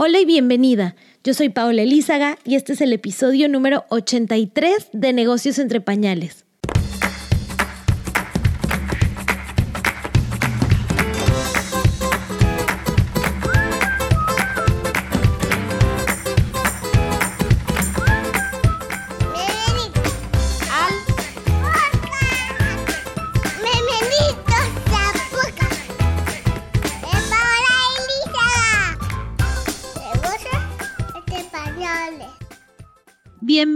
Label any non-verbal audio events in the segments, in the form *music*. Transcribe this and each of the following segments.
Hola y bienvenida. Yo soy Paola Elízaga y este es el episodio número 83 de Negocios entre Pañales.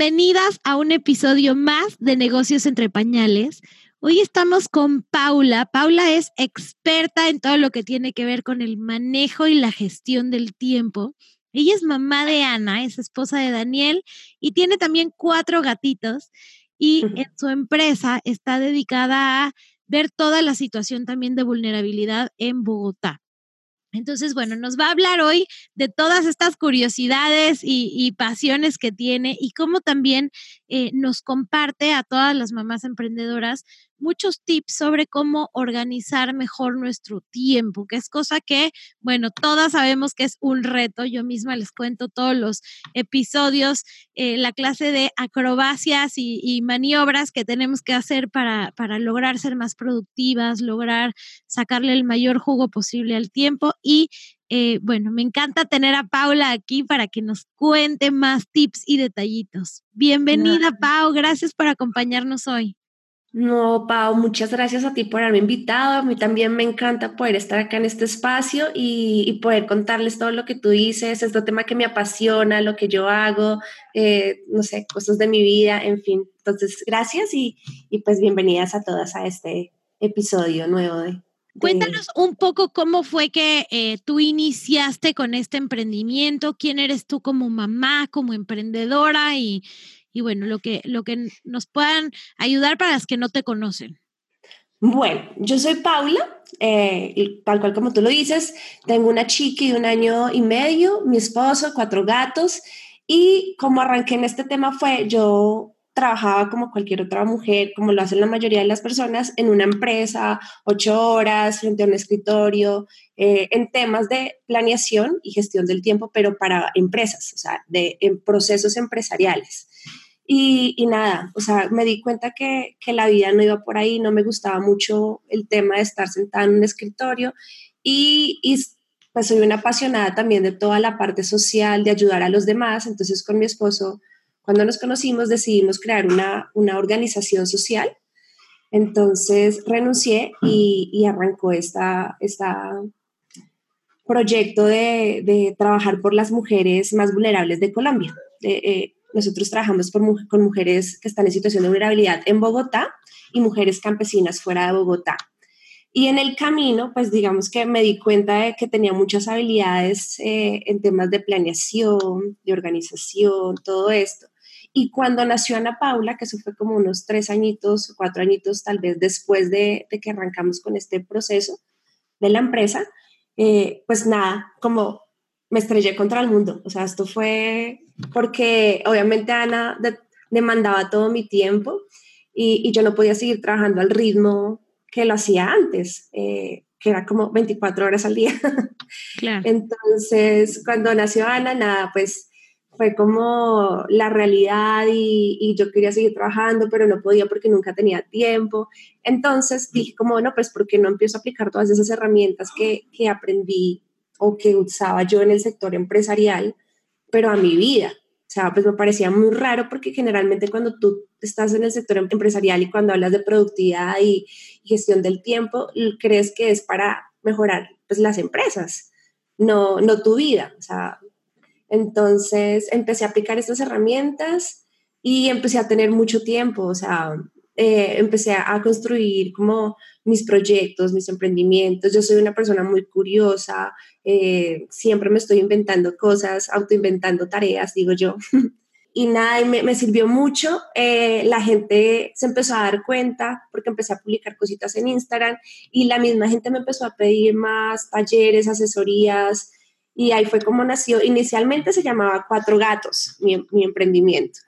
Bienvenidas a un episodio más de Negocios entre Pañales. Hoy estamos con Paula. Paula es experta en todo lo que tiene que ver con el manejo y la gestión del tiempo. Ella es mamá de Ana, es esposa de Daniel y tiene también cuatro gatitos y en su empresa está dedicada a ver toda la situación también de vulnerabilidad en Bogotá. Entonces, bueno, nos va a hablar hoy de todas estas curiosidades y, pasiones que tiene y cómo también eh, nos comparte a todas las mamás emprendedoras muchos tips sobre cómo organizar mejor nuestro tiempo, que es cosa que, bueno, todas sabemos que es un reto. Yo misma les cuento todos los episodios, eh, la clase de acrobacias y, maniobras que tenemos que hacer para, para lograr ser más productivas, lograr sacarle el mayor jugo posible al tiempo y eh, bueno, me encanta tener a Paula aquí para que nos cuente más tips y detallitos. Bienvenida, Pau. Gracias por acompañarnos hoy. No, Pau, muchas gracias a ti por haberme invitado. A mí también me encanta poder estar acá en este espacio y, poder contarles todo lo que tú dices, este tema que me apasiona, lo que yo hago, eh, no sé, cosas de mi vida, en fin. Entonces, gracias y, pues bienvenidas a todas a este episodio nuevo de... Cuéntanos un poco cómo fue que eh, tú iniciaste con este emprendimiento, quién eres tú como mamá, como emprendedora y, y bueno, lo que, lo que nos puedan ayudar para las que no te conocen. Bueno, yo soy Paula, eh, tal cual como tú lo dices, tengo una chica de un año y medio, mi esposo, cuatro gatos, y como arranqué en este tema fue, yo trabajaba como cualquier otra mujer, como lo hacen la mayoría de las personas, en una empresa, ocho horas frente a un escritorio, eh, en temas de planeación y gestión del tiempo, pero para empresas, o sea, de, en procesos empresariales. Y, nada, o sea, me di cuenta que, que, la vida no iba por ahí, no me gustaba mucho el tema de estar sentada en un escritorio y, y pues soy una apasionada también de toda la parte social, de ayudar a los demás. Entonces con mi esposo, cuando nos conocimos, decidimos crear una, una organización social. Entonces renuncié y, y arrancó esta, esta proyecto de, de, trabajar por las mujeres más vulnerables de Colombia. Eh, nosotros trabajamos con mujeres que están en situación de vulnerabilidad en Bogotá y mujeres campesinas fuera de Bogotá. Y en el camino, pues digamos que me di cuenta de que tenía muchas habilidades eh, en temas de planeación, de organización, todo esto. Y cuando nació Ana Paula, que eso fue como unos tres añitos, cuatro añitos tal vez después de, que arrancamos con este proceso de la empresa, eh, pues nada, como me estrellé contra el mundo. O sea, esto fue porque obviamente Ana demandaba todo mi tiempo y, yo no podía seguir trabajando al ritmo que lo hacía antes, eh, que era como 24 horas al día. *laughs* Entonces, cuando nació Ana, nada, pues fue como la realidad y, yo quería seguir trabajando, pero no podía porque nunca tenía tiempo. Entonces dije como, bueno, pues ¿por qué no empiezo a aplicar todas esas herramientas que, que aprendí o que usaba yo en el sector empresarial, pero a mi vida. O sea, pues me parecía muy raro porque generalmente cuando tú estás en el sector empresarial y cuando hablas de productividad y, gestión del tiempo, crees que es para mejorar pues las empresas, no, no tu vida. O sea, entonces empecé a aplicar estas herramientas y empecé a tener mucho tiempo, o sea, eh, empecé a, construir como mis proyectos, mis emprendimientos. Yo soy una persona muy curiosa, eh, siempre me estoy inventando cosas, autoinventando tareas, digo yo. *laughs* y nada, me, me sirvió mucho. Eh, la gente se empezó a dar cuenta porque empecé a publicar cositas en Instagram y la misma gente me empezó a pedir más talleres, asesorías. Y ahí fue como nació. Inicialmente se llamaba Cuatro Gatos, mi, mi emprendimiento.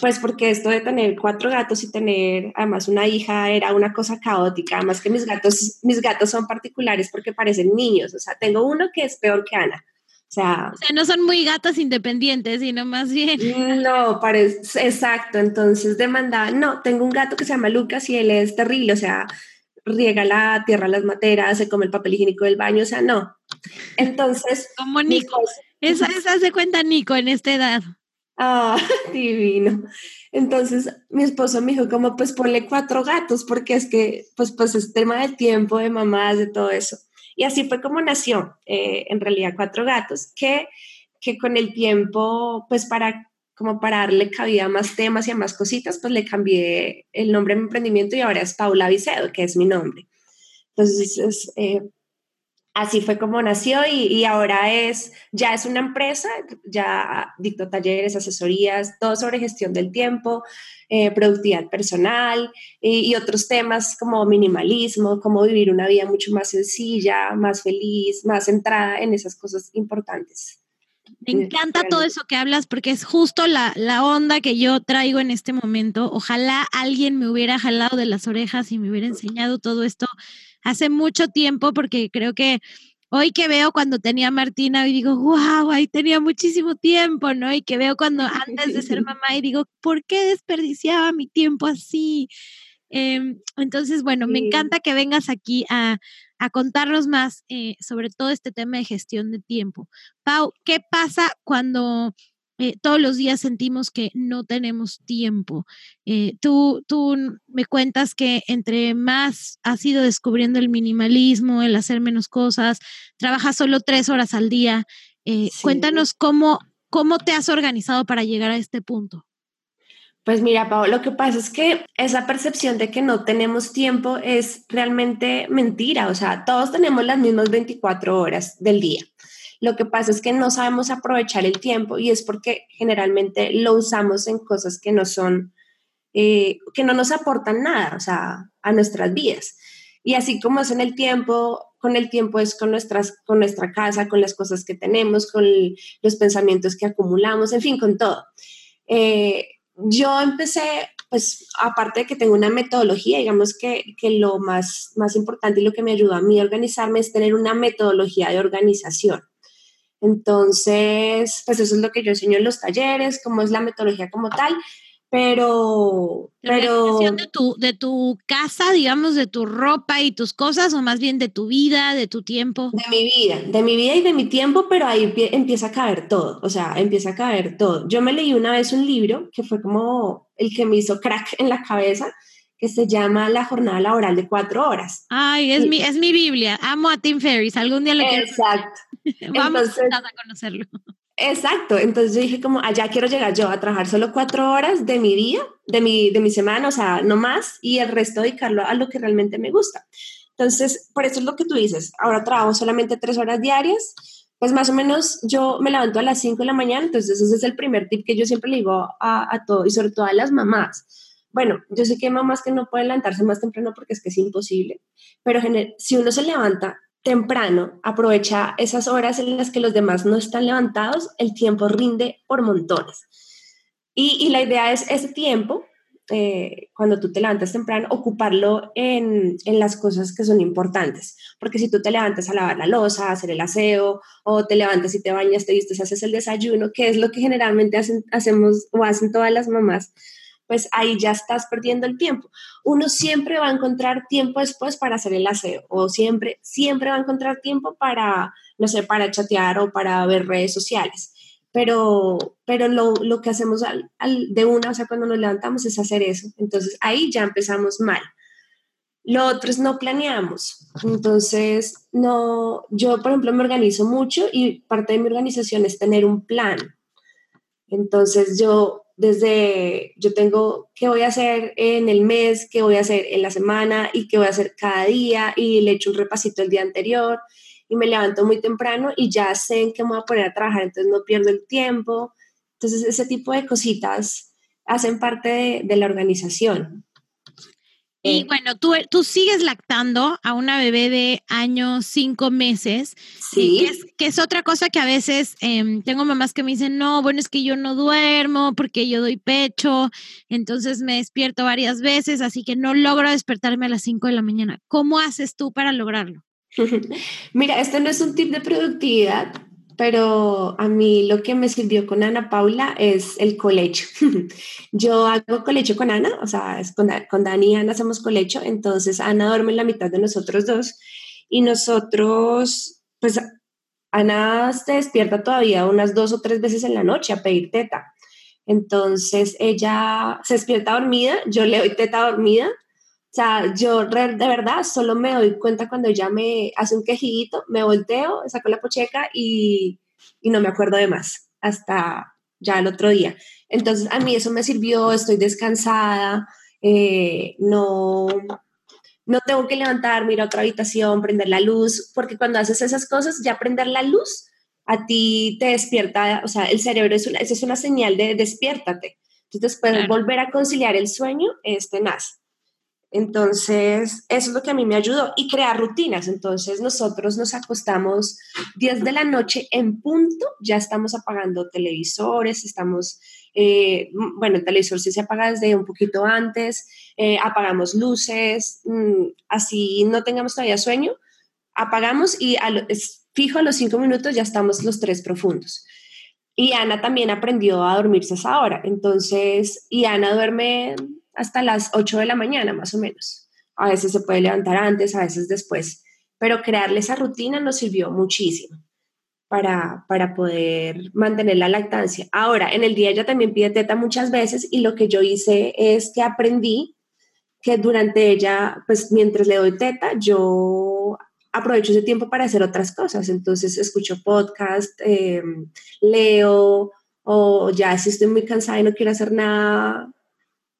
Pues porque esto de tener cuatro gatos y tener además una hija era una cosa caótica, además que mis gatos, mis gatos son particulares porque parecen niños, o sea, tengo uno que es peor que Ana, O sea, o sea, no son muy gatas independientes, sino más bien. *laughs* No, parece, exacto. Entonces demandaba, no, tengo un gato que se llama Lucas y él es terrible, o sea, riega la tierra, las materas, se come el papel higiénico del baño, o sea, no. Entonces. *laughs* Como Nico. Esa, esa se cuenta Nico en esta edad. Ah, *laughs* divino. Entonces mi esposo me dijo, como pues ponle cuatro gatos, porque es que, pues, pues es tema del tiempo, de mamás, de todo eso. Y así fue como nació, eh, en realidad, cuatro gatos, que, que con el tiempo, pues para como para darle cabida a más temas y a más cositas, pues le cambié el nombre de mi emprendimiento y ahora es Paula Vicedo, que es mi nombre. Entonces, eh, así fue como nació y, ahora es, ya es una empresa, ya dicto talleres, asesorías, todo sobre gestión del tiempo, eh, productividad personal y, otros temas como minimalismo, cómo vivir una vida mucho más sencilla, más feliz, más centrada en esas cosas importantes. Me encanta todo eso que hablas porque es justo la, la, onda que yo traigo en este momento. Ojalá alguien me hubiera jalado de las orejas y me hubiera enseñado todo esto hace mucho tiempo porque creo que hoy que veo cuando tenía Martina y digo, wow, ahí tenía muchísimo tiempo, ¿no? Y que veo cuando *laughs* antes de ser mamá y digo, ¿por qué desperdiciaba mi tiempo así? Em, entonces, bueno, me encanta que vengas aquí a, a contarnos más eh, sobre todo este tema de gestión de tiempo. Pau, ¿qué pasa cuando eh, todos los días sentimos que no tenemos tiempo? Eh, tú, tú me cuentas que entre más has ido descubriendo el minimalismo, el hacer menos cosas, trabajas solo tres horas al día. Cuéntanos cómo, cómo te has organizado para llegar a este punto. Pues mira, Pau, lo que pasa es que esa percepción de que no tenemos tiempo es realmente mentira. O sea, todos tenemos las mismas 24 horas del día. Lo que pasa es que no sabemos aprovechar el tiempo y es porque generalmente lo usamos en cosas que no son, eh, que no nos aportan nada, o sea, a nuestras vidas. Y así como es en el tiempo, con el tiempo es con, nuestras, con nuestra casa, con las cosas que tenemos, con los pensamientos que acumulamos, en fin, con todo. Eh, yo empecé, pues aparte de que tengo una metodología, digamos que, que, lo más, más importante y lo que me ayudó a mí a organizarme es tener una metodología de organización. Entonces, pues eso es lo que yo enseño en los talleres, cómo es la metodología como tal pero... pero de tu, de tu casa, digamos, de tu ropa y tus cosas, o más bien de tu vida, de tu tiempo. De mi vida, de mi vida y de mi tiempo, pero ahí empieza a caer todo, o sea, empieza a caer todo. Yo me leí una vez un libro que fue como el que me hizo crack en la cabeza, que se llama La jornada laboral de cuatro horas. Ay, es, mi, es mi Biblia. Amo a Tim Ferriss. Algún día quiero. Exacto. *laughs* Vamos a conocerlo. Exacto, entonces yo dije como, allá quiero llegar yo a trabajar solo cuatro horas de mi día, de mi, de mi semana, o sea, no más, y el resto dedicarlo a lo que realmente me gusta. Entonces, por eso es lo que tú dices, ahora trabajo solamente tres horas diarias, pues más o menos yo me levanto a las cinco de la mañana, entonces ese es el primer tip que yo siempre le digo a, a todo, y sobre todo a las mamás. Bueno, yo sé que hay mamás que no pueden levantarse más temprano porque es que es imposible, pero si uno se levanta temprano, aprovecha esas horas en las que los demás no están levantados, el tiempo rinde por montones. Y, la idea es ese tiempo, eh, cuando tú te levantas temprano, ocuparlo en, en, las cosas que son importantes. Porque si tú te levantas a lavar la losa, a hacer el aseo, o te levantas y te bañas, te vistes, haces el desayuno, que es lo que generalmente hacen, hacemos o hacen todas las mamás, pues ahí ya estás perdiendo el tiempo. Uno siempre va a encontrar tiempo después para hacer el aseo o siempre, siempre va a encontrar tiempo para, no sé, para chatear o para ver redes sociales. Pero, pero lo, lo que hacemos al, de una, o sea, cuando nos levantamos es hacer eso. Entonces ahí ya empezamos mal. Lo otro es no planeamos. Entonces, no, yo, por ejemplo, me organizo mucho y parte de mi organización es tener un plan. Entonces, yo desde yo tengo qué voy a hacer en el mes, qué voy a hacer en la semana y qué voy a hacer cada día y le echo un repasito el día anterior y me levanto muy temprano y ya sé en qué me voy a poner a trabajar, entonces no pierdo el tiempo. Entonces ese tipo de cositas hacen parte de, de la organización. Y bueno, tú, tú sigues lactando a una bebé de años, cinco meses. Sí. Que es, que es otra cosa que a veces em, tengo mamás que me dicen, no, bueno, es que yo no duermo porque yo doy pecho, entonces me despierto varias veces, así que no logro despertarme a las cinco de la mañana. ¿Cómo haces tú para lograrlo? *laughs* Mira, este no es un tip de productividad, pero a mí lo que me sirvió con Ana Paula es el colecho. *laughs* Yo hago colecho con Ana, o sea, con, con Dani y Ana hacemos colecho, entonces Ana duerme en la mitad de nosotros dos y nosotros, pues Ana se despierta todavía unas dos o tres veces en la noche a pedir teta. Entonces ella se despierta dormida, yo le doy teta dormida. Sea, yo de verdad solo me doy cuenta cuando ella me hace un quejito, me volteo, saco la pocheca y, y no me acuerdo de más hasta ya el otro día. Entonces a mí eso me sirvió, estoy descansada, eh, no, no tengo que levantarme, ir a otra habitación, prender la luz, porque cuando haces esas cosas, ya prender la luz a ti te despierta, o sea, el cerebro es una, es una señal de despiértate. Entonces, puedes volver a conciliar el sueño es tenaz. Entonces, eso es lo que a mí me ayudó y crear rutinas. Entonces, nosotros nos acostamos 10 de la noche en punto, ya estamos apagando televisores, estamos, eh, bueno, el televisor sí se apaga desde un poquito antes, eh, apagamos luces, mm, así no tengamos todavía sueño, apagamos y a fijo a los cinco minutos ya estamos los tres profundos. Y Ana también aprendió a dormirse a esa hora. Entonces, y Ana duerme hasta las 8 de la mañana más o menos. A veces se puede levantar antes, a veces después. Pero crearle esa rutina nos sirvió muchísimo para, para poder mantener la lactancia. Ahora, en el día ella también pide teta muchas veces y lo que yo hice es que aprendí que durante ella, pues mientras le doy teta, yo aprovecho ese tiempo para hacer otras cosas. Entonces escucho podcast, em, leo, o ya si estoy muy cansada y no quiero hacer nada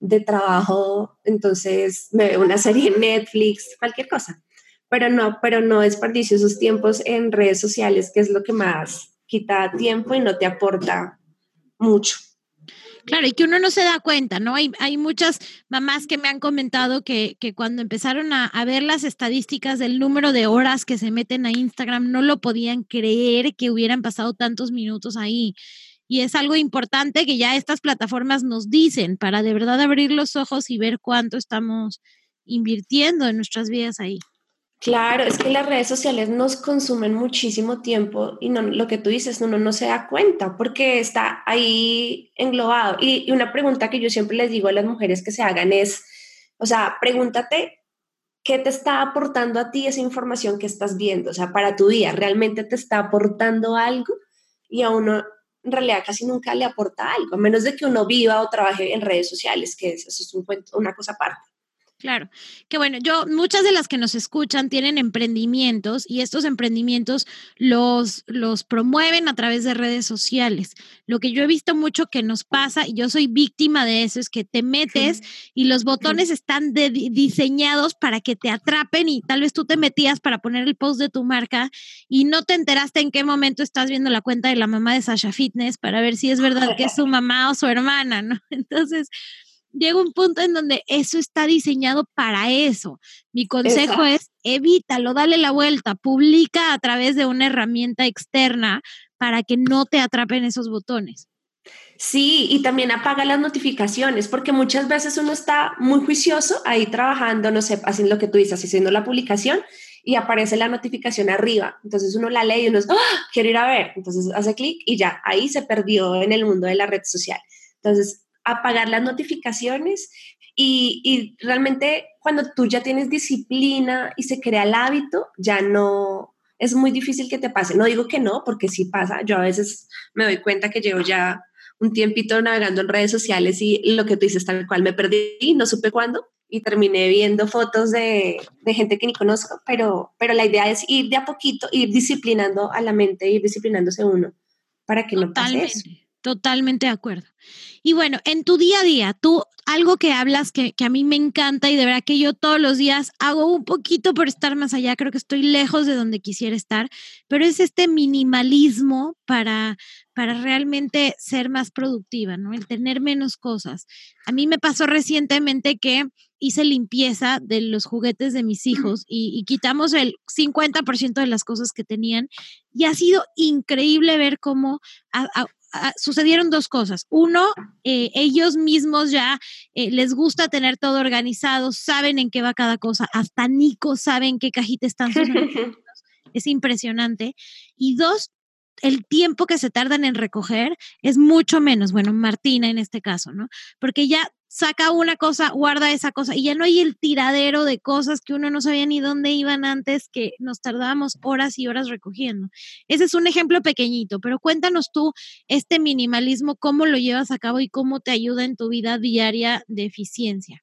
de trabajo, entonces me veo una serie en Netflix, cualquier cosa. Pero no, pero no desperdicio esos tiempos en redes sociales, que es lo que más quita tiempo y no te aporta mucho. Claro, y que uno no se da cuenta, ¿no? Hay, hay muchas mamás que me han comentado que, que cuando empezaron a, a, ver las estadísticas del número de horas que se meten a Instagram, no lo podían creer que hubieran pasado tantos minutos ahí. Y es algo importante que ya estas plataformas nos dicen para de verdad abrir los ojos y ver cuánto estamos invirtiendo en nuestras vidas ahí. Claro, es que las redes sociales nos consumen muchísimo tiempo y no, lo que tú dices, uno no se da cuenta porque está ahí englobado. Y, una pregunta que yo siempre les digo a las mujeres que se hagan es, o sea, pregúntate qué te está aportando a ti esa información que estás viendo, o sea, para tu día, ¿realmente te está aportando algo? Y a uno en realidad casi nunca le aporta algo, a menos de que uno viva o trabaje en redes sociales, que eso es un, una cosa aparte. Claro, que bueno, yo, muchas de las que nos escuchan tienen emprendimientos y estos emprendimientos los, los promueven a través de redes sociales. Lo que yo he visto mucho que nos pasa, y yo soy víctima de eso, es que te metes *laughs* y los botones están diseñados para que te atrapen y tal vez tú te metías para poner el post de tu marca y no te enteraste en qué momento estás viendo la cuenta de la mamá de Sasha Fitness para ver si es verdad que es su *laughs* mamá o su hermana, ¿no? *laughs* Entonces llega un punto en donde eso está diseñado para eso. Mi consejo es evítalo, dale la vuelta, publica a través de una herramienta externa para que no te atrapen esos botones. Sí, y también apaga las notificaciones, porque muchas veces uno está muy juicioso ahí trabajando, no sé, haciendo lo que tú dices, haciendo la publicación y aparece la notificación arriba. Entonces uno la lee y uno es, ¡Ah! quiero ir a ver. Entonces hace clic y ya, ahí se perdió en el mundo de la red social. Entonces, apagar las notificaciones y, realmente cuando tú ya tienes disciplina y se crea el hábito, ya no, es muy difícil que te pase. No digo que no, porque sí pasa. Yo a veces me doy cuenta que llevo ya un tiempito navegando en redes sociales y lo que tú dices tal cual me perdí, no supe cuándo y terminé viendo fotos de, gente que ni conozco, pero, pero la idea es ir de a poquito, ir disciplinando a la mente, ir disciplinándose uno para que no pase eso. Totalmente de acuerdo. Y bueno, en tu día a día, tú algo que hablas que, que, a mí me encanta y de verdad que yo todos los días hago un poquito por estar más allá, creo que estoy lejos de donde quisiera estar, pero es este minimalismo para, para realmente ser más productiva, ¿no? El tener menos cosas. A mí me pasó recientemente que hice limpieza de los juguetes de mis hijos y, quitamos el 50% de las cosas que tenían y ha sido increíble ver cómo sucedieron dos cosas. Uno, eh, ellos mismos ya eh, les gusta tener todo organizado, saben en qué va cada cosa. Hasta Nico sabe en qué cajita están sus *laughs* Es impresionante. Y dos, el tiempo que se tardan en recoger es mucho menos, bueno, Martina en este caso, ¿no? Porque ya saca una cosa, guarda esa cosa y ya no hay el tiradero de cosas que uno no sabía ni dónde iban antes que nos tardábamos horas y horas recogiendo. Ese es un ejemplo pequeñito, pero cuéntanos tú este minimalismo, cómo lo llevas a cabo y cómo te ayuda en tu vida diaria de eficiencia.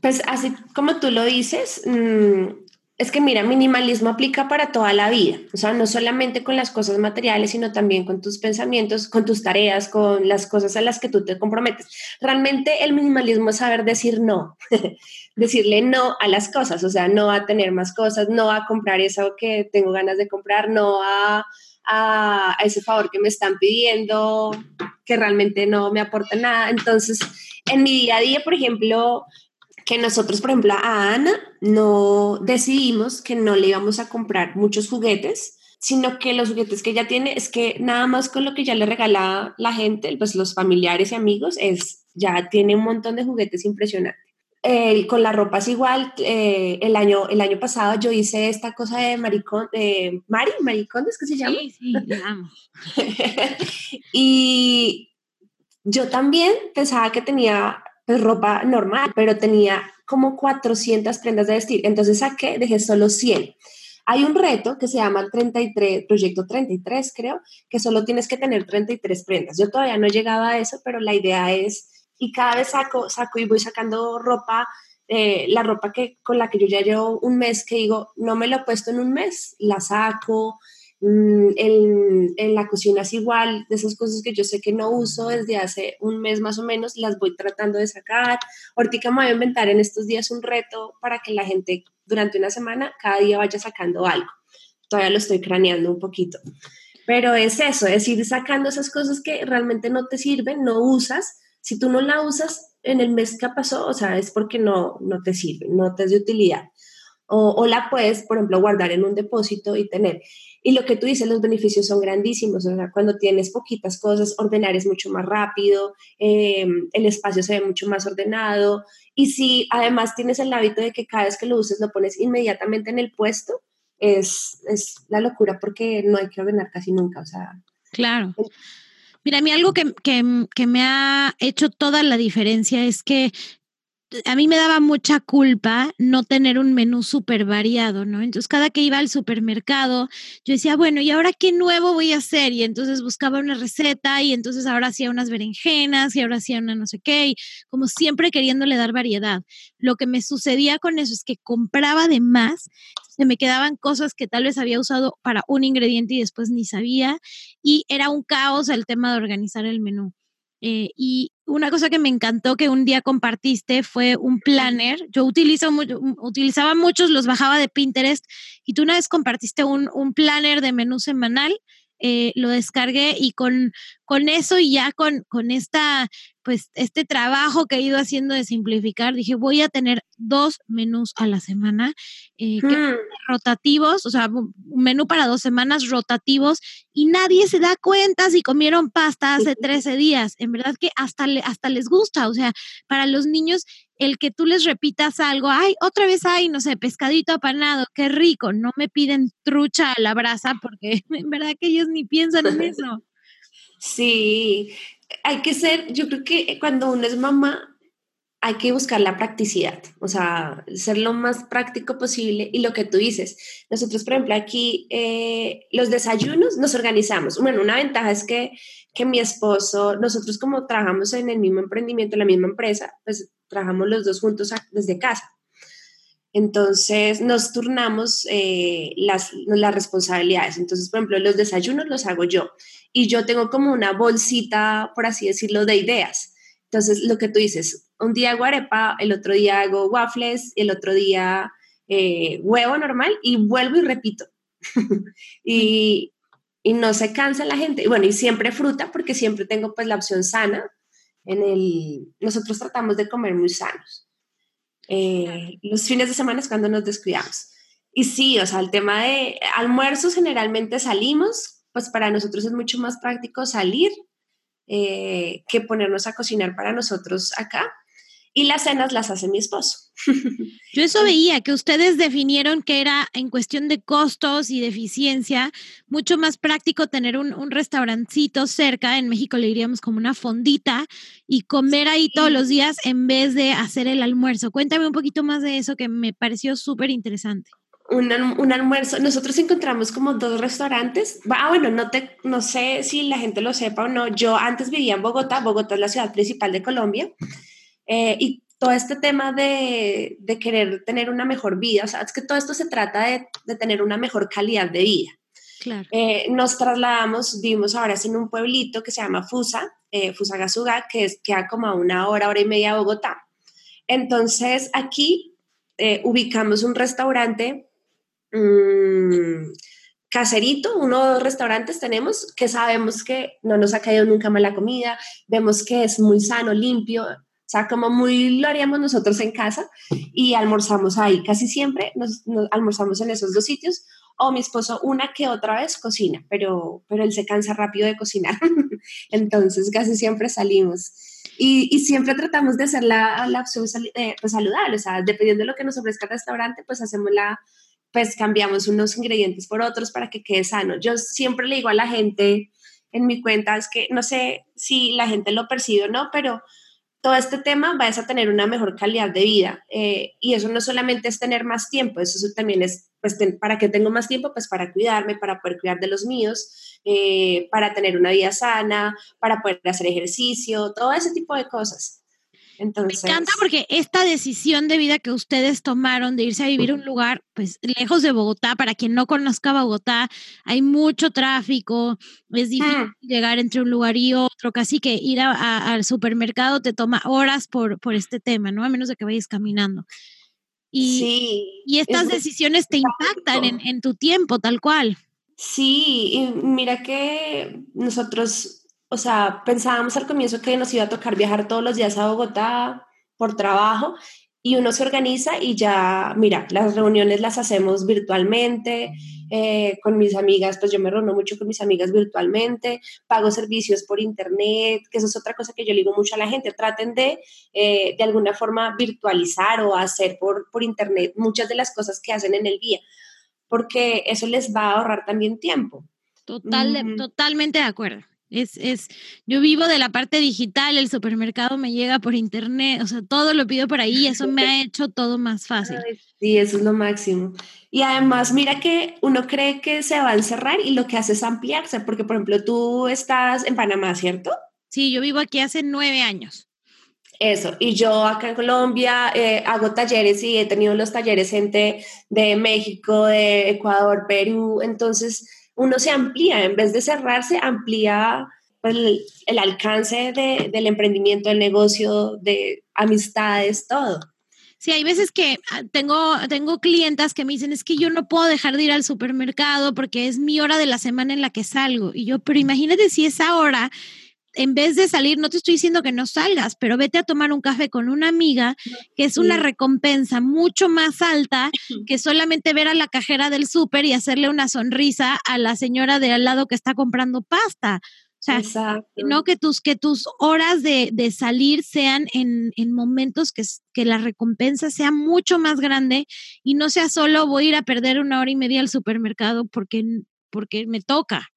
Pues así como tú lo dices, mmm, es que mira, minimalismo aplica para toda la vida, o sea, no solamente con las cosas materiales, sino también con tus pensamientos, con tus tareas, con las cosas a las que tú te comprometes. Realmente el minimalismo es saber decir no, *laughs* decirle no a las cosas, o sea, no a tener más cosas, no a comprar eso que tengo ganas de comprar, no a, a, ese favor que me están pidiendo, que realmente no me aporta nada. Entonces, en mi día a día, por ejemplo, que nosotros, por ejemplo, a Ana no decidimos que no le íbamos a comprar muchos juguetes, sino que los juguetes que ella tiene es que nada más con lo que ya le regala la gente, pues los familiares y amigos, es ya tiene un montón de juguetes impresionantes. con la ropa es igual. Eh, el, año, el año pasado yo hice esta cosa de maricón, de Mari, maricón, ¿es que se llama? Sí, sí, amo. *laughs* y yo también pensaba que tenía pues, ropa normal, pero tenía como 400 prendas de vestir. Entonces saqué, dejé solo 100. Hay un reto que se llama el 33, Proyecto 33, creo, que solo tienes que tener 33 prendas. Yo todavía no he llegado a eso, pero la idea es, y cada vez saco, saco y voy sacando ropa, eh, la ropa que, con la que yo ya llevo un mes, que digo, no me lo he puesto en un mes, la saco, Mm, en, la cocina es igual, de esas cosas que yo sé que no uso desde hace un mes más o menos, las voy tratando de sacar. Ahorita me voy a inventar en estos días un reto para que la gente durante una semana cada día vaya sacando algo. Todavía lo estoy craneando un poquito. Pero es eso, es ir sacando esas cosas que realmente no te sirven, no usas. Si tú no la usas en el mes que pasó, o sea, es porque no, no te sirve, no te es de utilidad. O, o la puedes, por ejemplo, guardar en un depósito y tener. Y lo que tú dices, los beneficios son grandísimos. O sea, cuando tienes poquitas cosas, ordenar es mucho más rápido, em, el espacio se ve mucho más ordenado. Y si además tienes el hábito de que cada vez que lo uses lo pones inmediatamente en el puesto, es, es la locura porque no hay que ordenar casi nunca. O sea, claro. Mira, a mí algo que, que, que, me ha hecho toda la diferencia es que a mí me daba mucha culpa no tener un menú súper variado, ¿no? Entonces, cada que iba al supermercado, yo decía, bueno, ¿y ahora qué nuevo voy a hacer? Y entonces buscaba una receta y entonces ahora hacía unas berenjenas y ahora hacía una no sé qué, y como siempre queriéndole dar variedad. Lo que me sucedía con eso es que compraba de más, se me quedaban cosas que tal vez había usado para un ingrediente y después ni sabía, y era un caos el tema de organizar el menú. Eh, y una cosa que me encantó que un día compartiste fue un planner. Yo utilizo, utilizaba muchos, los bajaba de Pinterest y tú una vez compartiste un, un planner de menú semanal eh, lo descargué y con, con eso y ya con, con esta, pues, este trabajo que he ido haciendo de simplificar, dije, voy a tener dos menús a la semana, eh, hmm. rotativos, o sea, un menú para dos semanas rotativos y nadie se da cuenta si comieron pasta hace 13 días. En verdad que hasta, le, hasta les gusta, o sea, para los niños el que tú les repitas algo, ay, otra vez hay, no sé, pescadito apanado, qué rico, no me piden trucha a la brasa porque *laughs* en verdad que ellos ni piensan en *laughs* eso. Sí, hay que ser, yo creo que cuando uno es mamá, hay que buscar la practicidad, o sea, ser lo más práctico posible. Y lo que tú dices, nosotros, por ejemplo, aquí eh, los desayunos nos organizamos. Bueno, una ventaja es que, que mi esposo, nosotros como trabajamos en el mismo emprendimiento, en la misma empresa, pues trabajamos los dos juntos desde casa. Entonces nos turnamos eh, las, las responsabilidades. Entonces, por ejemplo, los desayunos los hago yo y yo tengo como una bolsita, por así decirlo, de ideas. Entonces, lo que tú dices, un día hago arepa, el otro día hago waffles, el otro día eh, huevo normal y vuelvo y repito. *laughs* y, y no se cansa la gente. Y bueno, y siempre fruta porque siempre tengo pues la opción sana en el, nosotros tratamos de comer muy sanos. Eh, los fines de semana es cuando nos descuidamos. Y sí, o sea, el tema de almuerzos generalmente salimos, pues para nosotros es mucho más práctico salir eh, que ponernos a cocinar para nosotros acá. Y las cenas las hace mi esposo. *laughs* Yo eso veía, que ustedes definieron que era en cuestión de costos y de eficiencia, mucho más práctico tener un, un restaurancito cerca, en México le diríamos como una fondita, y comer ahí todos los días en vez de hacer el almuerzo. Cuéntame un poquito más de eso que me pareció súper interesante. Un, un, almuerzo, nosotros encontramos como dos restaurantes. Ah, bueno, no, te, no sé si la gente lo sepa o no. Yo antes vivía en Bogotá, Bogotá es la ciudad principal de Colombia, eh, y todo este tema de, de, querer tener una mejor vida, o sea, es que todo esto se trata de, de tener una mejor calidad de vida. Claro. Eh, nos trasladamos, vivimos ahora en un pueblito que se llama Fusa, eh, Fusagasugá, que es, queda como a una hora, hora y media de Bogotá. Entonces, aquí eh, ubicamos un restaurante mmm, caserito, uno o dos restaurantes tenemos que sabemos que no nos ha caído nunca mala comida, vemos que es muy sano, limpio, o sea, como muy lo haríamos nosotros en casa y almorzamos ahí. Casi siempre nos, almorzamos en esos dos sitios. O mi esposo una que otra vez cocina, pero, pero él se cansa rápido de cocinar. *laughs* Entonces casi siempre salimos. Y, y, siempre tratamos de hacer la, la opción eh, pues, saludable. O sea, dependiendo de lo que nos ofrezca el restaurante, pues hacemos la, pues cambiamos unos ingredientes por otros para que quede sano. Yo siempre le digo a la gente en mi cuenta, es que no sé si la gente lo percibe o no, pero todo este tema vas a tener una mejor calidad de vida. Eh, y eso no solamente es tener más tiempo, eso, también es, pues, ¿para qué tengo más tiempo? Pues para cuidarme, para poder cuidar de los míos, eh, para tener una vida sana, para poder hacer ejercicio, todo ese tipo de cosas. Entonces, Me encanta porque esta decisión de vida que ustedes tomaron de irse a vivir a un lugar, pues lejos de Bogotá, para quien no conozca Bogotá, hay mucho tráfico, es difícil mm. llegar entre un lugar y otro, casi que ir al supermercado te toma horas por, por este tema, ¿no? A menos de que vayas caminando. Y, sí, y estas decisiones te impactan en, en tu tiempo, tal cual. Sí, y mira que nosotros o sea, pensábamos al comienzo que nos iba a tocar viajar todos los días a Bogotá por trabajo y uno se organiza y ya, mira, las reuniones las hacemos virtualmente, eh, con mis amigas, pues yo me reúno mucho con mis amigas virtualmente, pago servicios por internet, que eso es otra cosa que yo le digo mucho a la gente, traten de eh, de alguna forma virtualizar o hacer por, por internet muchas de las cosas que hacen en el día, porque eso les va a ahorrar también tiempo. Total, Totalmente de acuerdo. Es, es, yo vivo de la parte digital, el supermercado me llega por internet, o sea, todo lo pido por ahí y eso me ha hecho todo más fácil. Sí, eso es lo máximo. Y además, mira que uno cree que se va a encerrar y lo que hace es ampliarse, porque por ejemplo, tú estás en Panamá, ¿cierto? Sí, yo vivo aquí hace nueve años. Eso, y yo acá en Colombia eh, hago talleres y he tenido los talleres gente de México, de Ecuador, Perú, entonces uno se amplía, en vez de cerrarse, amplía pues, el, alcance de, del emprendimiento, del negocio, de amistades, todo. Sí, hay veces que ah, tengo, tengo clientas que me dicen, es que yo no puedo dejar de ir al supermercado porque es mi hora de la semana en la que salgo. Y yo, pero imagínate si esa hora en vez de salir, no te estoy diciendo que no salgas, pero vete a tomar un café con una amiga, que es una recompensa mucho más alta que solamente ver a la cajera del súper y hacerle una sonrisa a la señora de al lado que está comprando pasta. O sea, no que tus, que tus horas de, de salir sean en, en momentos que, que, la recompensa sea mucho más grande y no sea solo voy a ir a perder una hora y media al supermercado porque, porque me toca.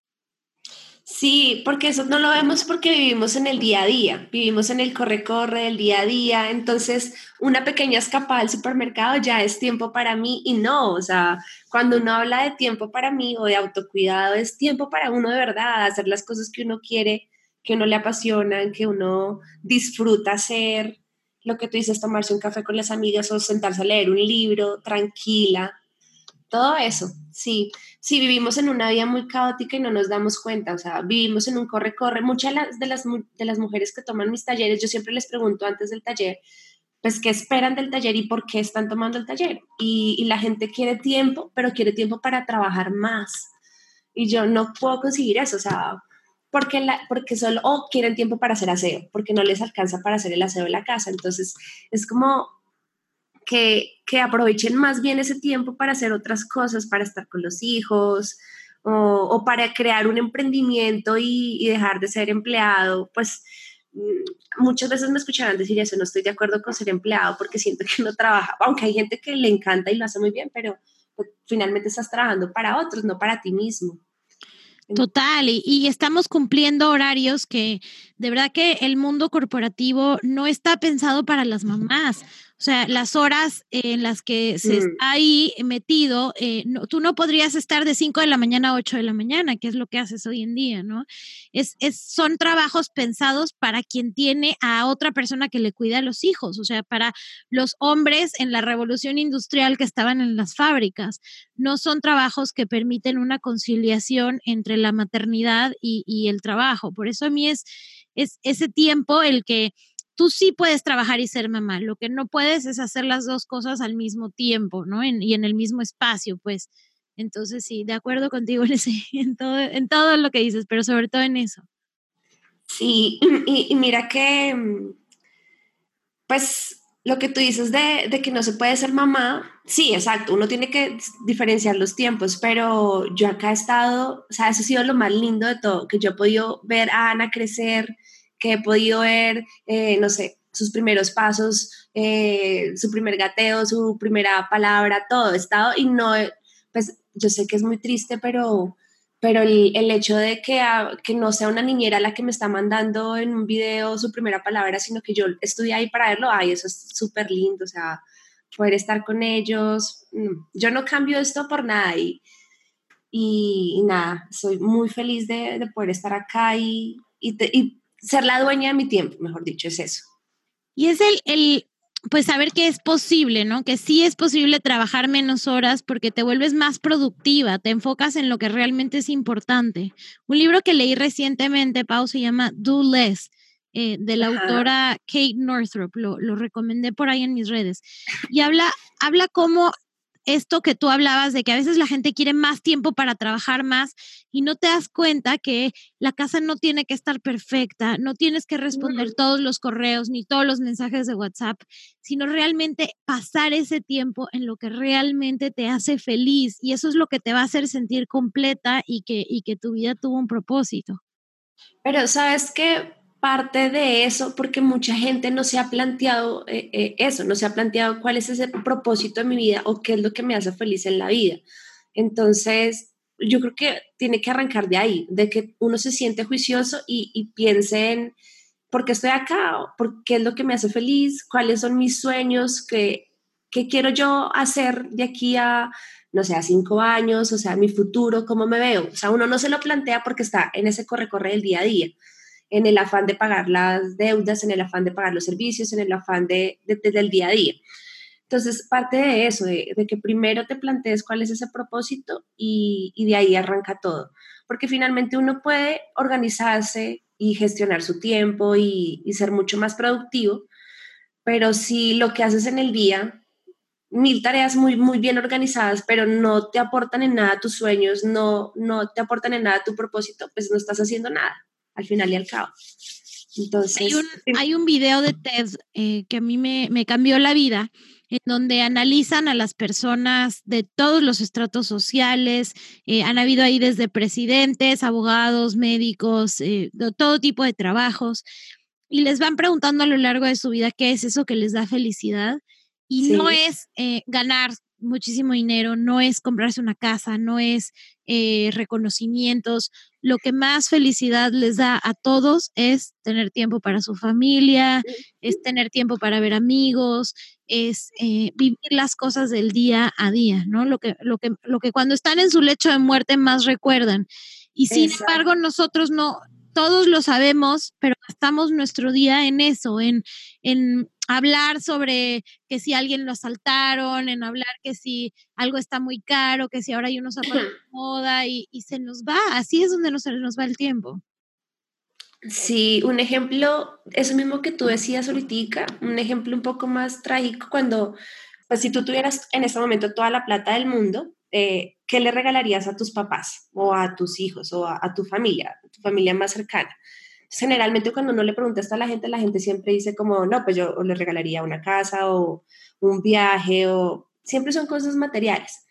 Sí, porque eso no lo vemos porque vivimos en el día a día, vivimos en el corre-corre del día a día, entonces una pequeña escapada al supermercado ya es tiempo para mí y no, o sea, cuando uno habla de tiempo para mí o de autocuidado, es tiempo para uno de verdad, hacer las cosas que uno quiere, que uno le apasionan, que uno disfruta hacer, lo que tú dices, tomarse un café con las amigas o sentarse a leer un libro tranquila, todo eso, sí. Sí, vivimos en una vida muy caótica y no nos damos cuenta, o sea, vivimos en un corre-corre. Muchas de las, de las mujeres que toman mis talleres, yo siempre les pregunto antes del taller, pues, ¿qué esperan del taller y por qué están tomando el taller? Y, la gente quiere tiempo, pero quiere tiempo para trabajar más. Y yo no puedo conseguir eso, o sea, porque, la, porque solo o quieren tiempo para hacer aseo, porque no les alcanza para hacer el aseo de la casa. Entonces, es como que, aprovechen más bien ese tiempo para hacer otras cosas, para estar con los hijos o, para crear un emprendimiento y, y, dejar de ser empleado, pues mm, muchas veces me escucharán decir eso, no estoy de acuerdo con ser empleado porque siento que no trabaja, aunque hay gente que le encanta y lo hace muy bien, pero pues, finalmente estás trabajando para otros, no para ti mismo. Total, y, estamos cumpliendo horarios que de verdad que el mundo corporativo no está pensado para las mamás. O sea, las horas en las que se mm. está ahí metido, eh, tú no podrías estar de 5 de la mañana a 8 de la mañana, que es lo que haces hoy en día, ¿no? Es, es, son trabajos pensados para quien tiene a otra persona que le cuida a los hijos, o sea, para los hombres en la revolución industrial que estaban en las fábricas. No son trabajos que permiten una conciliación entre la maternidad y, y el trabajo. Por eso a mí es, es ese tiempo el que tú sí puedes trabajar y ser mamá, lo que no puedes es hacer las dos cosas al mismo tiempo, ¿no? y en el mismo espacio, pues. Entonces, sí, de acuerdo contigo en, *laughs* en, todo, en todo lo que dices, pero sobre todo en eso. Sí, y, mira que, pues, lo que tú dices de, de, que no se puede ser mamá, sí, exacto, uno tiene que diferenciar los tiempos, pero yo acá he estado, o sea, eso ha sido lo más lindo de todo, que yo he podido ver a Ana crecer, que he podido ver, eh, no sé, sus primeros pasos, eh, su primer gateo, su primera palabra, todo, estado y no, pues yo sé que es muy triste, pero, pero el, el hecho de que, que no sea una niñera la que me está mandando en un video su primera palabra, sino que yo estuve ahí para verlo, ay, eso es súper lindo, o sea, poder estar con ellos, mm, yo no cambio esto por nada y, y, nada, soy muy feliz de, de poder estar acá y, y, y ser la dueña de mi tiempo, mejor dicho, es eso. Y es el, el, pues saber que es posible, ¿no? Que sí es posible trabajar menos horas porque te vuelves más productiva, te enfocas en lo que realmente es importante. Un libro que leí recientemente, Pau, se llama Do Less. Eh, de la autora Kate Northrop, lo, lo, recomendé por ahí en mis redes, y habla, habla cómo esto que tú hablabas de que a veces la gente quiere más tiempo para trabajar más y no te das cuenta que la casa no tiene que estar perfecta, no tienes que responder todos los correos ni todos los mensajes de WhatsApp, sino realmente pasar ese tiempo en lo que realmente te hace feliz y eso es lo que te va a hacer sentir completa y que, y que tu vida tuvo un propósito. Pero sabes que parte de eso porque mucha gente no se ha planteado eh, eh, eso, no se ha planteado cuál es ese propósito de mi vida o qué es lo que me hace feliz en la vida. Entonces, yo creo que tiene que arrancar de ahí, de que uno se siente juicioso y, piense en por qué estoy acá, por qué es lo que me hace feliz, cuáles son mis sueños, qué, qué quiero yo hacer de aquí a, no sé, a cinco años, o sea, mi futuro, cómo me veo. O sea, uno no se lo plantea porque está en ese corre-corre del día a día en el afán de pagar las deudas, en el afán de pagar los servicios, en el afán de, del día a día. Entonces, parte de eso, de, que primero te plantees cuál es ese propósito y, de ahí arranca todo. Porque finalmente uno puede organizarse y gestionar su tiempo y, ser mucho más productivo, pero si lo que haces en el día, mil tareas muy, muy bien organizadas, pero no te aportan en nada tus sueños, no, no te aportan en nada tu propósito, pues no estás haciendo nada al final y al cabo. Entonces, hay un, hay un video de TED eh, que a mí me, me, cambió la vida, en donde analizan a las personas de todos los estratos sociales. Eh, han habido ahí desde presidentes, abogados, médicos, eh, de todo tipo de trabajos, y les van preguntando a lo largo de su vida qué es eso que les da felicidad. Y no es ganar muchísimo dinero, no es comprarse una casa, no es eh, reconocimientos. Lo que más felicidad les da a todos es tener tiempo para su familia, es tener tiempo para ver amigos, es eh, vivir las cosas del día a día, ¿no? Lo que, lo, que, lo que cuando están en su lecho de muerte más recuerdan. Y sin embargo, nosotros no, todos lo sabemos, pero gastamos nuestro día en eso, en, en hablar sobre que si alguien lo asaltaron, en hablar que si algo está muy caro, que si ahora hay unos zapatos de moda y, se nos va, así es donde nos, nos va el tiempo. Sí, un ejemplo, eso mismo que tú decías ahorita, un ejemplo un poco más trágico cuando, pues si tú tuvieras en este momento toda la plata del mundo, eh, ¿qué le regalarías a tus papás o a tus hijos o a, tu familia, tu familia más cercana? generalmente cuando uno le pregunta esto a la gente, la gente siempre dice como, no, pues yo le regalaría una casa o un viaje o siempre son cosas materiales.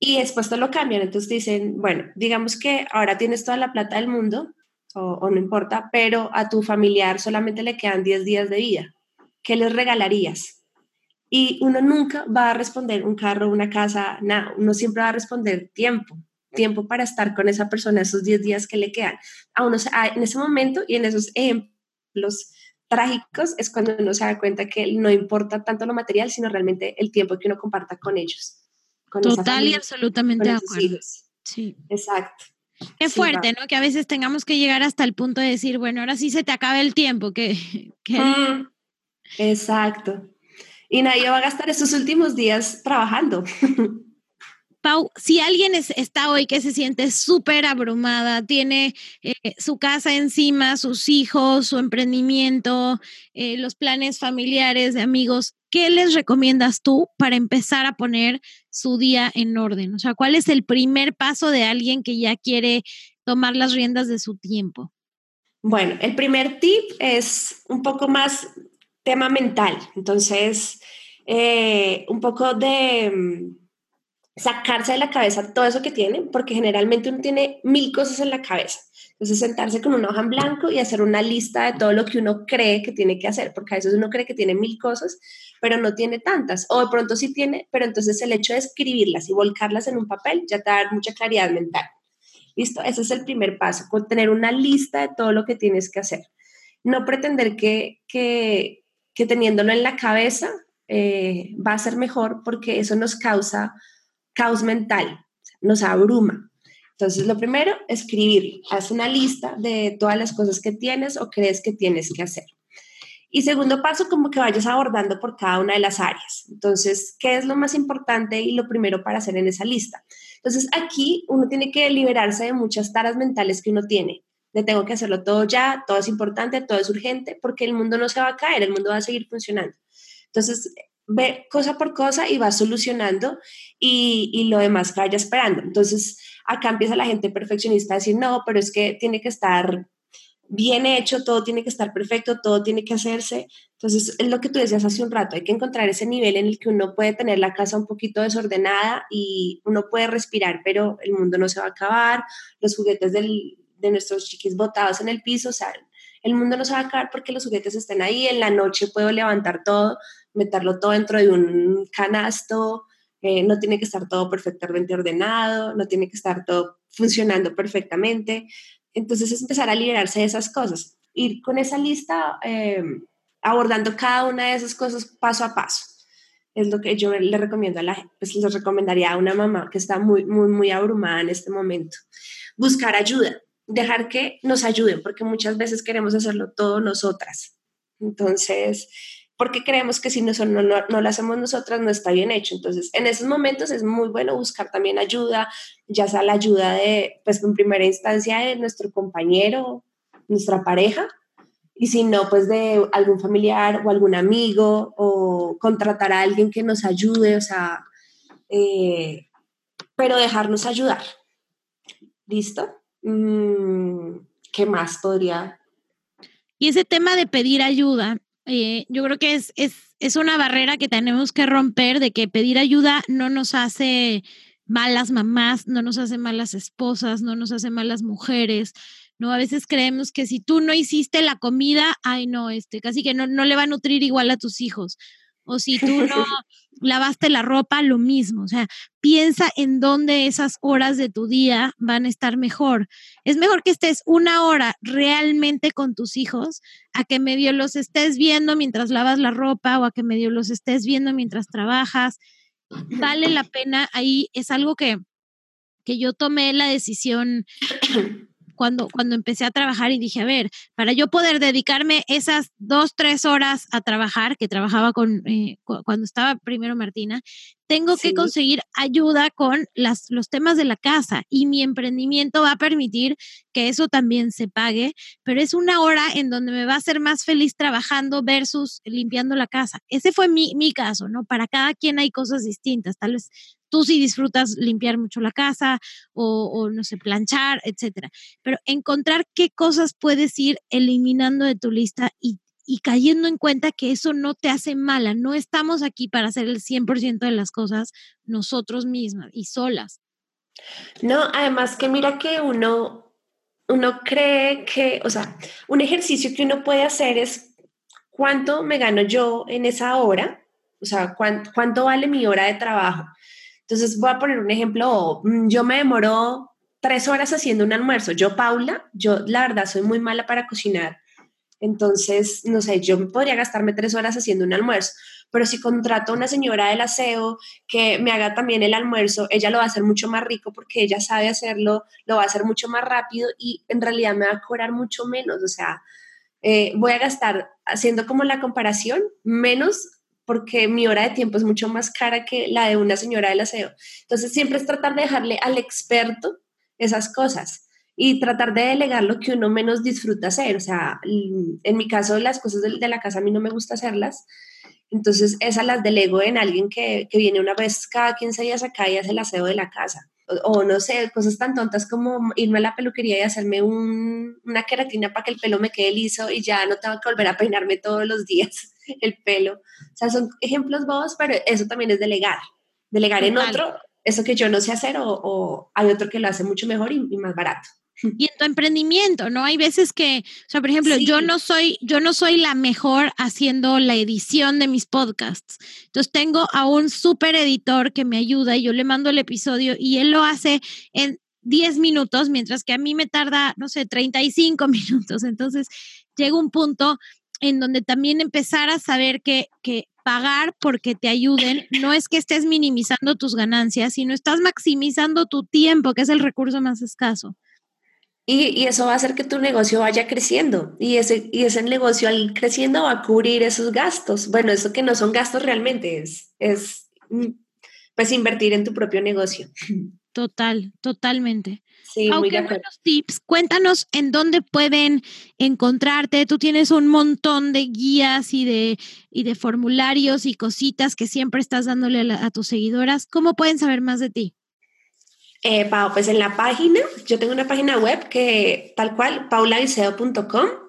Y después todo lo cambian, entonces dicen, bueno, digamos que ahora tienes toda la plata del mundo, o, no importa, pero a tu familiar solamente le quedan 10 días de vida. ¿Qué les regalarías? Y uno nunca va a responder un carro, una casa, nada, uno siempre va a responder tiempo, tiempo para estar con esa persona esos 10 días que le quedan. A uno en ese momento y en esos ejemplos trágicos es cuando uno se da cuenta que no importa tanto lo material, sino realmente el tiempo que uno comparta con ellos. Total y absolutamente de acuerdo. Sí. Exacto. Qué fuerte, ¿no? Que a veces tengamos que llegar hasta el punto de decir, bueno, ahora sí se te acaba el tiempo. Que, mm, exacto. Y nadie va a gastar esos últimos días trabajando. *laughs* Pau, si alguien está hoy que se siente súper abrumada, tiene eh, su casa encima, sus hijos, su emprendimiento, eh, los planes familiares de amigos, ¿qué les recomiendas tú para empezar a poner su día en orden? O sea, ¿cuál es el primer paso de alguien que ya quiere tomar las riendas de su tiempo? Bueno, el primer tip es un poco más tema mental. Entonces, eh, un poco de mm, sacarse de la cabeza todo eso que tiene, porque generalmente uno tiene mil cosas en la cabeza. Entonces, sentarse con una hoja en blanco y hacer una lista de todo lo que uno cree que tiene que hacer, porque a veces uno cree que tiene mil cosas, pero no tiene tantas, o de pronto sí tiene, pero entonces el hecho de escribirlas y volcarlas en un papel ya te da mucha claridad mental. ¿Listo? Ese es el primer paso, con tener una lista de todo lo que tienes que hacer. No pretender que, que, que teniéndolo en la cabeza eh, va a ser mejor, porque eso nos causa caos mental, nos abruma. Entonces, lo primero, escribir. Haz una lista de todas las cosas que tienes o crees que tienes que hacer. Y segundo paso, como que vayas abordando por cada una de las áreas. Entonces, ¿qué es lo más importante y lo primero para hacer en esa lista? Entonces, aquí uno tiene que liberarse de muchas taras mentales que uno tiene. De tengo que hacerlo todo ya, todo es importante, todo es urgente, porque el mundo no se va a caer, el mundo va a seguir funcionando. Entonces, ve cosa por cosa y va solucionando y, y lo demás vaya esperando. Entonces, acá empieza la gente perfeccionista a decir, no, pero es que tiene que estar bien hecho, todo tiene que estar perfecto, todo tiene que hacerse. Entonces, es lo que tú decías hace un rato, hay que encontrar ese nivel en el que uno puede tener la casa un poquito desordenada y uno puede respirar, pero el mundo no se va a acabar, los juguetes del, de nuestros chiquis botados en el piso, o sea, el mundo no se va a acabar porque los juguetes estén ahí, en la noche puedo levantar todo, meterlo todo dentro de un canasto, eh, no tiene que estar todo perfectamente ordenado, no tiene que estar todo funcionando perfectamente. Entonces es empezar a liberarse de esas cosas, ir con esa lista em, abordando cada una de esas cosas paso a paso. Es lo que yo le recomiendo a la gente, pues les recomendaría a una mamá que está muy, muy, muy abrumada en este momento. Buscar ayuda, dejar que nos ayuden, porque muchas veces queremos hacerlo todo nosotras. Entonces, porque creemos que si no, no, no, lo hacemos nosotras no está bien hecho. Entonces, en esos momentos es muy bueno buscar también ayuda, ya sea la ayuda de, pues en primera instancia de nuestro compañero, nuestra pareja, y si no, pues de algún familiar o algún amigo, o contratar a alguien que nos ayude, o sea, eh, pero dejarnos ayudar. ¿Listo? Mm, ¿Qué más podría? Y ese tema de pedir ayuda, eh, yo creo que es, es, es una barrera que tenemos que romper de que pedir ayuda no nos hace malas mamás, no nos hace malas esposas, no nos hace malas mujeres, ¿no? A veces creemos que si tú no hiciste la comida, ay no, este, casi que no, no le va a nutrir igual a tus hijos. O si *laughs* tú no lavaste la ropa, lo mismo. O sea, piensa en dónde esas horas de tu día van a estar mejor. Es mejor que estés una hora realmente con tus hijos a que medio los estés viendo mientras lavas la ropa o a que medio los estés viendo mientras trabajas. Vale la pena. Ahí es algo que, que yo tomé la decisión *clears throat* cuando, cuando empecé a trabajar y dije, a ver, para yo poder dedicarme esas dos, tres horas a trabajar, que trabajaba con, eh, cuando estaba primero Martina, tengo que conseguir ayuda con las, los temas de la casa y mi emprendimiento va a permitir que eso también se pague, pero es una hora en donde me va a hacer más feliz trabajando versus limpiando la casa. Ese fue mi, mi caso, ¿no? Para cada quien hay cosas distintas. Tal vez tú sí disfrutas limpiar mucho la casa o, no sé, planchar, etcétera. Pero encontrar qué cosas puedes ir eliminando de tu lista y, cayendo en cuenta que eso no te hace mala. No estamos aquí para hacer el 100% de las cosas nosotros mismas y solas. No, además que mira que uno, uno cree que, o sea, un ejercicio que uno puede hacer es cuánto me gano yo en esa hora, o sea, cuánto vale mi hora de trabajo. Entonces, voy a poner un ejemplo, mm, yo me demoro tres horas haciendo un almuerzo. Yo, Paula, yo la verdad soy muy mala para cocinar. Entonces, no sé, yo podría gastarme tres horas haciendo un almuerzo, pero si contrato a una señora del aseo que me haga también el almuerzo, ella lo va a hacer mucho más rico porque ella sabe hacerlo, lo va a hacer mucho más rápido y en realidad me va a cobrar mucho menos. O sea, eh, voy a gastar, haciendo como la comparación, menos porque mi hora de tiempo es mucho más cara que la de una señora del aseo. Entonces, siempre es tratar de dejarle al experto esas cosas y tratar de delegar lo que uno menos disfruta hacer. O sea, en mi caso, las cosas de, la casa a mí no me gusta hacerlas. Entonces, esas las delego en alguien que, que, viene una vez cada 15 días acá y hace el aseo de la casa. O, no sé, cosas tan tontas como irme a la peluquería y hacerme una queratina para que el pelo me quede liso y ya no tengo que volver a peinarme todos los días *laughs* el pelo. O sea, son ejemplos bobos, pero eso también es delegar. Delegar en otro eso que yo no sé hacer o, hay otro que lo hace mucho mejor y, más barato. *laughs* Y en tu emprendimiento, ¿no? Hay veces que, o sea, por ejemplo, yo no soy, yo no soy la mejor haciendo la edición de mis podcasts. Entonces tengo a un súper editor que me ayuda y yo le mando el episodio y él lo hace en 10 minutos, mientras que a mí me tarda, no sé, 35 *laughs* minutos. Entonces llega un punto en donde también empezar a saber que, que pagar porque te ayuden no es que estés minimizando tus ganancias, sino estás maximizando tu tiempo, que es el recurso más escaso. Y, eso va a hacer que tu negocio vaya creciendo y ese, y ese negocio al creciendo va a cubrir esos gastos. Bueno, eso que no son gastos realmente, es, es mm, pues invertir en tu propio negocio. *laughs* Total, totalmente. Sí, Aunque buenos tips. Cuéntanos en dónde pueden encontrarte. Tú tienes un montón de guías y de, y de formularios y cositas que siempre estás dándole a, tus seguidoras. ¿Cómo pueden saber más de ti? Eh, pues en la página, yo tengo una página web que tal cual, paulaviseo.com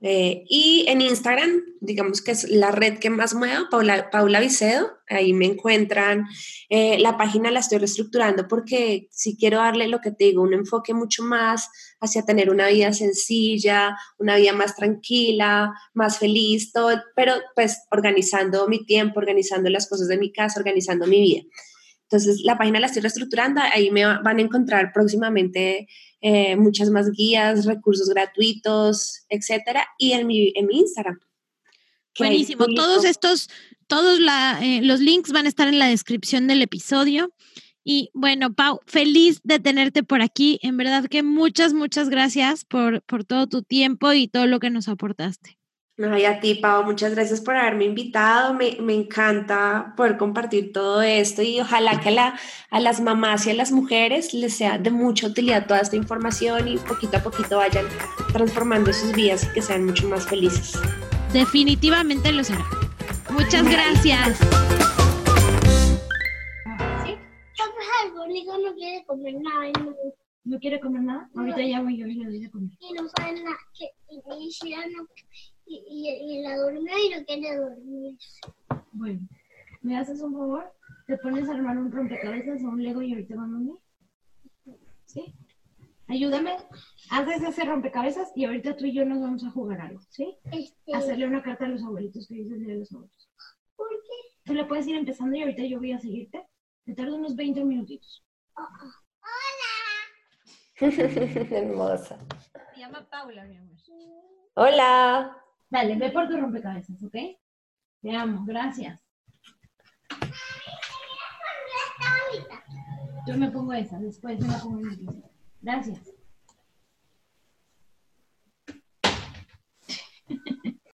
eh, y en Instagram, digamos que es la red que más muevo, Paula, Paula Vicedo, ahí me encuentran. Eh, la página la estoy reestructurando porque si quiero darle lo que te digo, un enfoque mucho más hacia tener una vida sencilla, una vida más tranquila, más feliz, todo, pero pues organizando mi tiempo, organizando las cosas de mi casa, organizando mi vida. Entonces, la página la estoy reestructurando, ahí me van a encontrar próximamente eh, muchas más guías, recursos gratuitos, etcétera, y en mi, en mi Instagram. Buenísimo. Todos estos, todos eh, los links van a estar en la descripción del episodio. Y bueno, Pau, feliz de tenerte por aquí. En verdad que muchas, muchas gracias por, por todo tu tiempo y todo lo que nos aportaste. Ay, a ti, Pau, muchas gracias por haberme invitado. Me, me, encanta poder compartir todo esto y ojalá que a, la, a las mamás y a las mujeres les sea de mucha utilidad toda esta información y poquito a poquito vayan transformando sus vidas y que sean mucho más felices. Definitivamente lo será. Muchas gracias. ¿Sí? algo, no quiere comer nada. No, no quiere comer nada. Ahorita ya voy yo y le doy de comer. Y no sabe nada. Que, y, y, y, y, la durmió y no quiere dormir. Bueno, ¿me haces un favor? ¿Te pones a armar un rompecabezas o un Lego y ahorita van a dormir? ¿Sí? Ayúdame, haces ese rompecabezas y ahorita tú y yo nos vamos a jugar algo, ¿sí? Este... Hacerle una carta a los abuelitos que dices de los abuelos. ¿Por qué? Tú le puedes ir empezando y ahorita yo voy a seguirte. Te tardo unos 20 minutitos. Hola. *laughs* Hermosa. Se llama Paula, mi amor. Hola. Dale, ve por tu rompecabezas, ¿ok? Te amo, gracias. Yo me pongo esa, después me la pongo en Gracias. *laughs*